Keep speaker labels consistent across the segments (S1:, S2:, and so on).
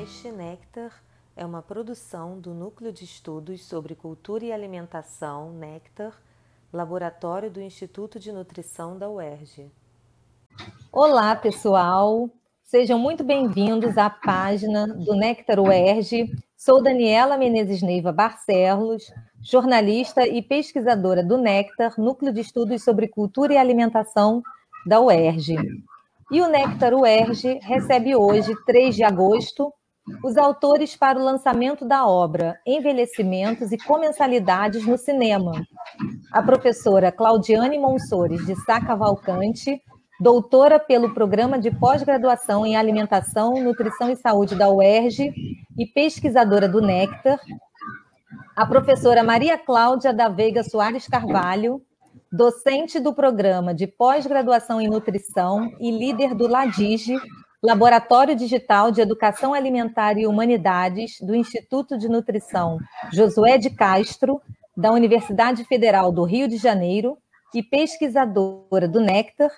S1: podcast Nectar é uma produção do Núcleo de Estudos sobre Cultura e Alimentação Nectar, laboratório do Instituto de Nutrição da UERJ.
S2: Olá, pessoal! Sejam muito bem-vindos à página do Nectar UERJ. Sou Daniela Menezes Neiva Barcelos, jornalista e pesquisadora do Nectar, Núcleo de Estudos sobre Cultura e Alimentação da UERJ. E o Nectar UERJ recebe hoje, 3 de agosto, os autores para o lançamento da obra Envelhecimentos e Comensalidades no Cinema. A professora Claudiane Monsores de Sá Cavalcante, doutora pelo Programa de Pós-Graduação em Alimentação, Nutrição e Saúde da UERJ e pesquisadora do Nectar. A professora Maria Cláudia da Veiga Soares Carvalho, docente do programa de pós-graduação em nutrição e líder do LADIGE, Laboratório Digital de Educação Alimentar e Humanidades do Instituto de Nutrição Josué de Castro, da Universidade Federal do Rio de Janeiro, e pesquisadora do Nectar,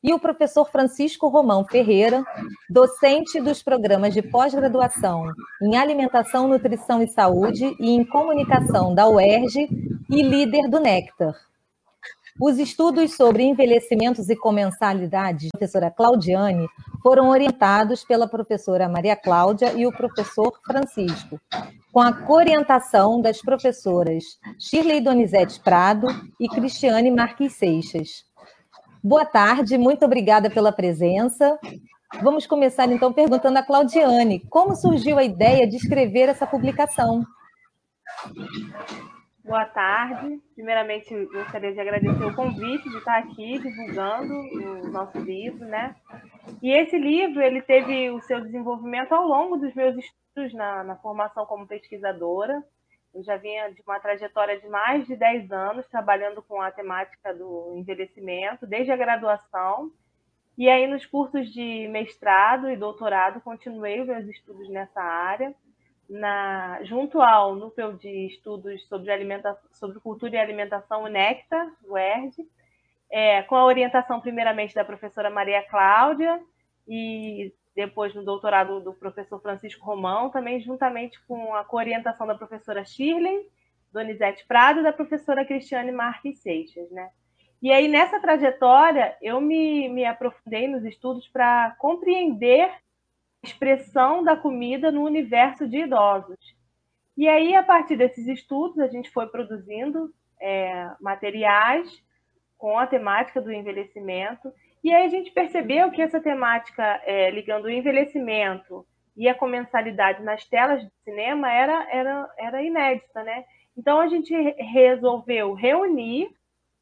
S2: e o professor Francisco Romão Ferreira, docente dos programas de pós-graduação em Alimentação, Nutrição e Saúde e em Comunicação da UERJ e líder do Nectar. Os estudos sobre envelhecimentos e comensalidades da professora Claudiane foram orientados pela professora Maria Cláudia e o professor Francisco, com a coorientação das professoras Shirley Donizete Prado e Cristiane Marques Seixas. Boa tarde, muito obrigada pela presença. Vamos começar então perguntando a Claudiane como surgiu a ideia de escrever essa publicação.
S3: Boa tarde. Primeiramente, gostaria de agradecer o convite de estar aqui divulgando o nosso livro, né? E esse livro, ele teve o seu desenvolvimento ao longo dos meus estudos na, na formação como pesquisadora. Eu já vinha de uma trajetória de mais de 10 anos trabalhando com a temática do envelhecimento, desde a graduação. E aí, nos cursos de mestrado e doutorado, continuei meus estudos nessa área na, junto ao Núcleo de Estudos sobre, alimentação, sobre Cultura e Alimentação, o NECTA, o ERD, é, com a orientação primeiramente da professora Maria Cláudia e depois no doutorado do professor Francisco Romão, também juntamente com a orientação da professora Shirley, Donizete Prado e da professora Cristiane Marques Seixas, né? E aí, nessa trajetória, eu me, me aprofundei nos estudos para compreender expressão da comida no universo de idosos. E aí, a partir desses estudos, a gente foi produzindo é, materiais com a temática do envelhecimento. E aí a gente percebeu que essa temática é, ligando o envelhecimento e a comensalidade nas telas de cinema era, era, era inédita, né? Então a gente resolveu reunir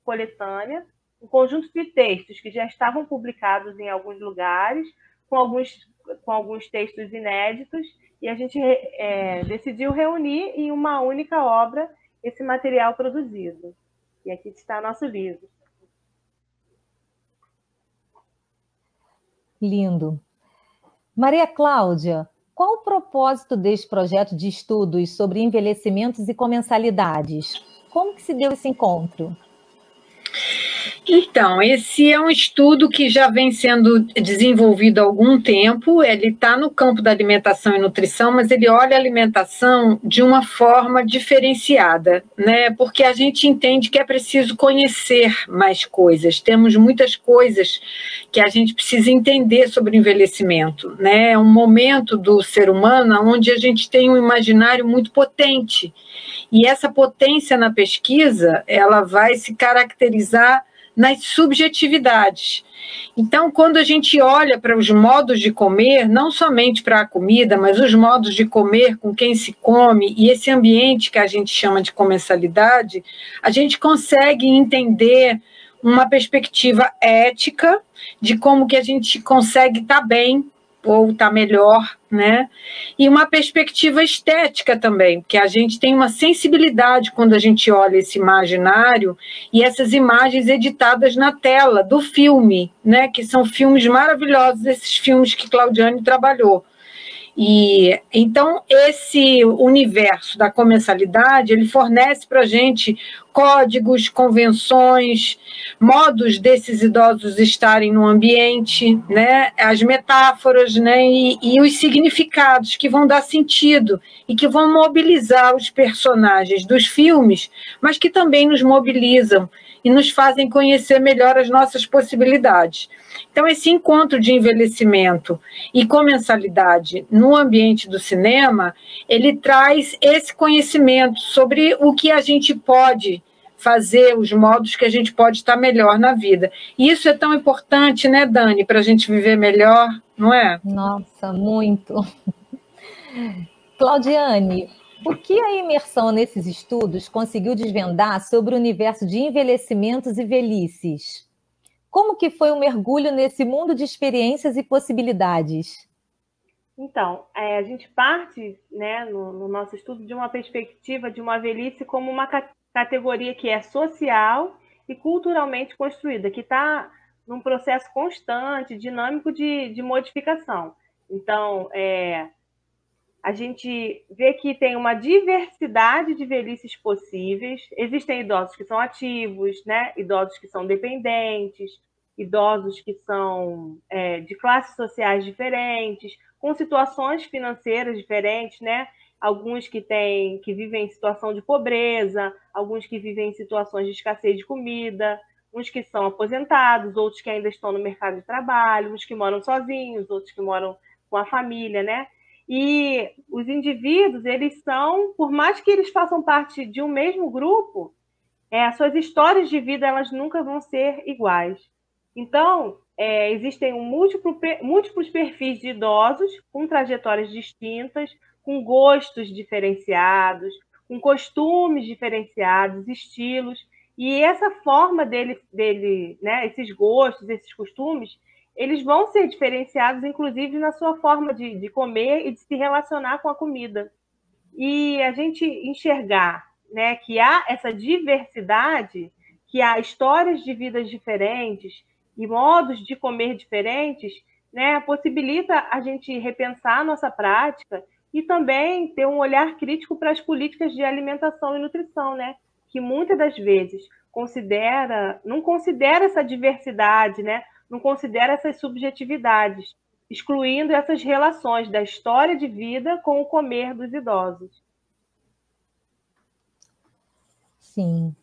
S3: coletânea, um conjunto de textos que já estavam publicados em alguns lugares, com alguns com alguns textos inéditos, e a gente é, decidiu reunir em uma única obra esse material produzido. E aqui está nosso livro.
S2: Lindo. Maria Cláudia, qual o propósito deste projeto de estudos sobre envelhecimentos e comensalidades? Como que se deu esse encontro?
S4: Então, esse é um estudo que já vem sendo desenvolvido há algum tempo. Ele está no campo da alimentação e nutrição, mas ele olha a alimentação de uma forma diferenciada, né? Porque a gente entende que é preciso conhecer mais coisas. Temos muitas coisas que a gente precisa entender sobre o envelhecimento, né? É um momento do ser humano onde a gente tem um imaginário muito potente. E essa potência na pesquisa, ela vai se caracterizar nas subjetividades. Então, quando a gente olha para os modos de comer, não somente para a comida, mas os modos de comer com quem se come e esse ambiente que a gente chama de comensalidade, a gente consegue entender uma perspectiva ética de como que a gente consegue estar tá bem ou está melhor, né? E uma perspectiva estética também, porque a gente tem uma sensibilidade quando a gente olha esse imaginário e essas imagens editadas na tela do filme, né? Que são filmes maravilhosos, esses filmes que Claudiane trabalhou. E então esse universo da comensalidade ele fornece para a gente códigos, convenções, modos desses idosos estarem no ambiente, né? As metáforas, né? E, e os significados que vão dar sentido e que vão mobilizar os personagens dos filmes, mas que também nos mobilizam e nos fazem conhecer melhor as nossas possibilidades. Então, esse encontro de envelhecimento e comensalidade no ambiente do cinema, ele traz esse conhecimento sobre o que a gente pode fazer, os modos que a gente pode estar melhor na vida. E isso é tão importante, né, Dani, para a gente viver melhor, não é?
S2: Nossa, muito. Claudiane, o que a imersão nesses estudos conseguiu desvendar sobre o universo de envelhecimentos e velhices? Como que foi um mergulho nesse mundo de experiências e possibilidades?
S3: Então, é, a gente parte, né, no, no, nosso estudo, de uma perspectiva de uma velhice como uma categoria que é social e culturalmente construída, que está num processo constante, dinâmico de, de modificação. Então, é, a gente vê que tem uma diversidade de velhices possíveis. Existem idosos que são ativos, né? idosos que são dependentes, idosos que são é, de classes sociais diferentes, com situações financeiras diferentes, né? Alguns que têm, que vivem em situação de pobreza, alguns que vivem em situações de escassez de comida, uns que são aposentados, outros que ainda estão no mercado de trabalho, uns que moram sozinhos, outros que moram com a família, né? E os indivíduos, eles são, por mais que eles façam parte de um mesmo grupo, é, as suas histórias de vida elas nunca vão ser iguais. Então, é, existem um múltiplo, múltiplos perfis de idosos com trajetórias distintas, com gostos diferenciados, com costumes diferenciados, estilos. E essa forma dele, dele né, esses gostos, esses costumes, eles vão ser diferenciados, inclusive, na sua forma de, de comer e de se relacionar com a comida. E a gente enxergar né, que há essa diversidade, que há histórias de vidas diferentes e modos de comer diferentes, né, possibilita a gente repensar a nossa prática e também ter um olhar crítico para as políticas de alimentação e nutrição, né, que muitas das vezes considera, não considera essa diversidade, né, não considera essas subjetividades, excluindo essas relações da história de vida com o comer dos idosos.
S2: Sim.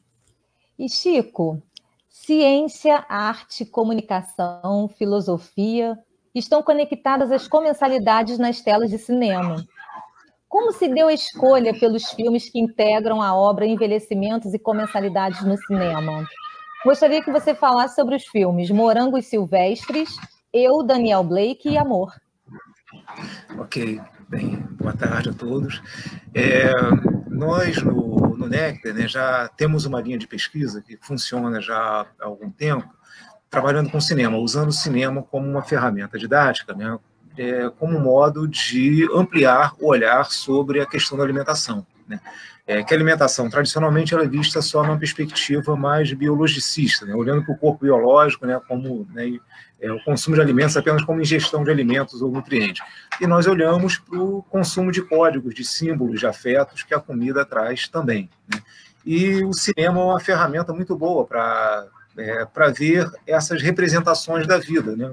S2: E Chico, ciência, arte, comunicação, filosofia estão conectadas às comensalidades nas telas de cinema. Como se deu a escolha pelos filmes que integram a obra Envelhecimentos e Comensalidades no cinema? Gostaria que você falasse sobre os filmes Morangos Silvestres, Eu, Daniel Blake e Amor.
S5: Ok, bem, boa tarde a todos. É, nós, no, no Nectar, né, já temos uma linha de pesquisa que funciona já há algum tempo, trabalhando com cinema, usando o cinema como uma ferramenta didática, né, é, como modo de ampliar o olhar sobre a questão da alimentação. Né é, que a alimentação tradicionalmente ela é vista só numa perspectiva mais biologicista, né, olhando para o corpo biológico, né, como né, é, o consumo de alimentos apenas como ingestão de alimentos ou nutrientes. E nós olhamos para o consumo de códigos, de símbolos, de afetos que a comida traz também. Né. E o cinema é uma ferramenta muito boa para é, para ver essas representações da vida. Né?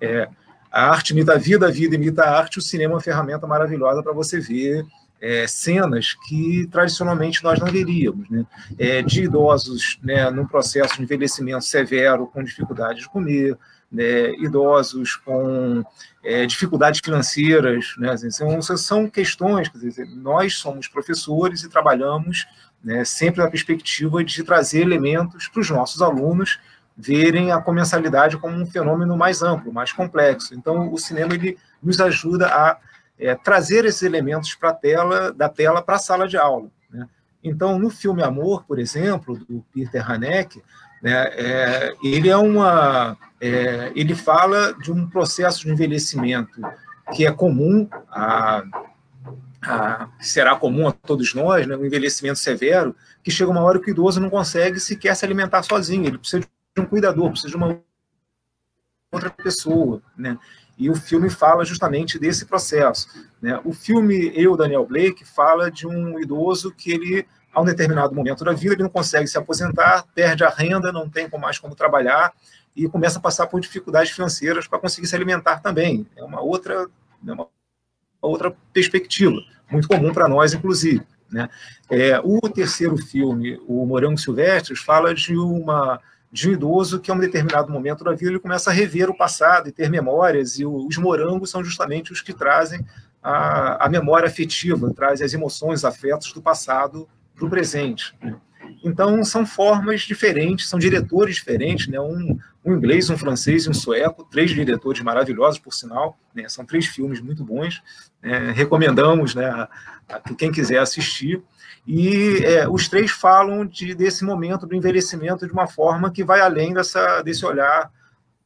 S5: É, a arte imita a vida, a vida imita a arte, o cinema é uma ferramenta maravilhosa para você ver é, cenas que tradicionalmente nós não veríamos, né? É, de idosos né, num processo de envelhecimento severo, com dificuldade de comer, né, idosos com é, dificuldades financeiras, né, assim, são, são questões, dizer, nós somos professores e trabalhamos né, sempre na perspectiva de trazer elementos para os nossos alunos verem a comensalidade como um fenômeno mais amplo, mais complexo. Então, o cinema ele nos ajuda a é, trazer esses elementos para tela, da tela para a sala de aula. Né? Então, no filme Amor, por exemplo, do Peter Haneke, né, é, ele é uma, é, ele fala de um processo de envelhecimento que é comum a, a, será comum a todos nós, né, um envelhecimento severo, que chega uma hora que o idoso não consegue sequer se alimentar sozinho, ele precisa de um cuidador, precisa de uma outra pessoa, né? E o filme fala justamente desse processo. Né? O filme Eu, Daniel Blake, fala de um idoso que ele, a um determinado momento da vida, ele não consegue se aposentar, perde a renda, não tem mais como trabalhar e começa a passar por dificuldades financeiras para conseguir se alimentar também. É uma outra, é uma outra perspectiva, muito comum para nós, inclusive. Né? É, o terceiro filme, O Morango Silvestres, fala de uma de um idoso que, a um determinado momento da vida, ele começa a rever o passado e ter memórias, e os morangos são justamente os que trazem a, a memória afetiva, trazem as emoções, os afetos do passado para o presente. Então, são formas diferentes, são diretores diferentes, né? um, um inglês, um francês e um sueco, três diretores maravilhosos, por sinal, né? são três filmes muito bons, né? recomendamos né, a, a quem quiser assistir. E é, os três falam de, desse momento do envelhecimento de uma forma que vai além dessa, desse olhar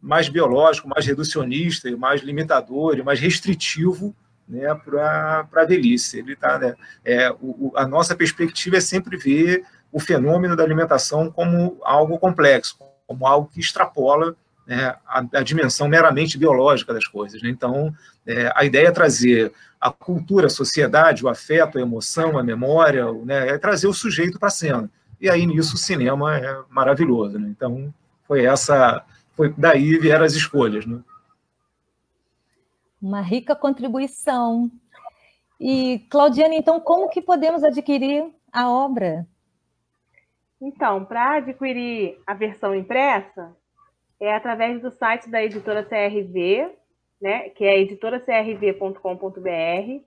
S5: mais biológico, mais reducionista, mais limitador e mais restritivo né, para a velhice. Ele tá, né, é, o, a nossa perspectiva é sempre ver o fenômeno da alimentação como algo complexo, como algo que extrapola né, a, a, dimensão meramente biológica das coisas. Né? Então, é, a ideia é trazer a cultura, a sociedade, o afeto, a emoção, a memória, né, é trazer o sujeito para a cena. E aí nisso o cinema é maravilhoso. Né? Então foi essa, foi daí vieram as escolhas. Né?
S2: Uma rica contribuição. E Claudiane, então como que podemos adquirir a obra?
S3: Então, para adquirir a versão impressa é através do site da editora CRV, né, que é editoracrv.com.br,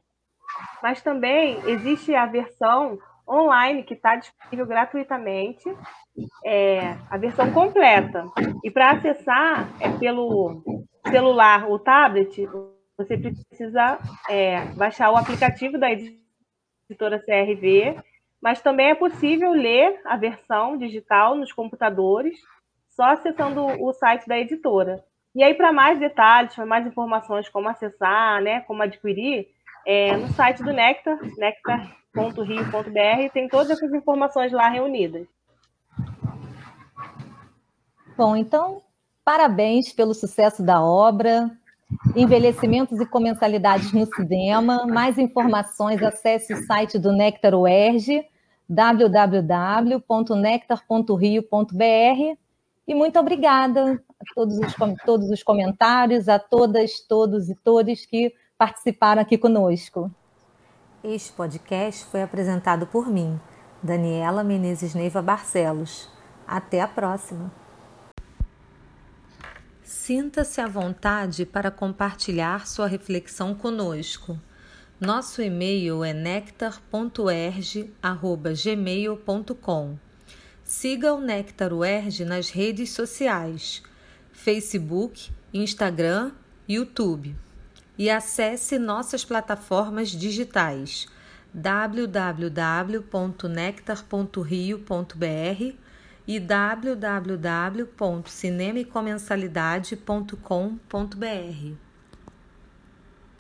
S3: mas também existe a versão online que está disponível gratuitamente, é, a versão completa. E para acessar é pelo celular ou tablet, você precisa é, baixar o aplicativo da editora CRV, mas também é possível ler a versão digital nos computadores, só acessando o site da editora. E aí, para mais detalhes, para mais informações, como acessar, né, como adquirir, é, no site do Nectar, nectar.rio.br, tem todas essas informações lá reunidas.
S2: Bom, então, parabéns pelo sucesso da obra. Envelhecimentos e comensalidades no cinema. Mais informações, acesse o site do Nectar UERJ, www.nectar.rio.br. E muito obrigada a todos os, todos os comentários, a todas, todos e todas que participaram aqui conosco.
S1: Este podcast foi apresentado por mim, Daniela Menezes Neiva Barcelos. Até a próxima! Sinta-se à vontade para compartilhar sua reflexão conosco. Nosso e-mail é nectar.erg.gmail.com. Siga o Nectar UERJ nas redes sociais Facebook, Instagram, YouTube. E acesse nossas plataformas digitais www.nectar.rio.br e www.cinemcomensalidade.com.br.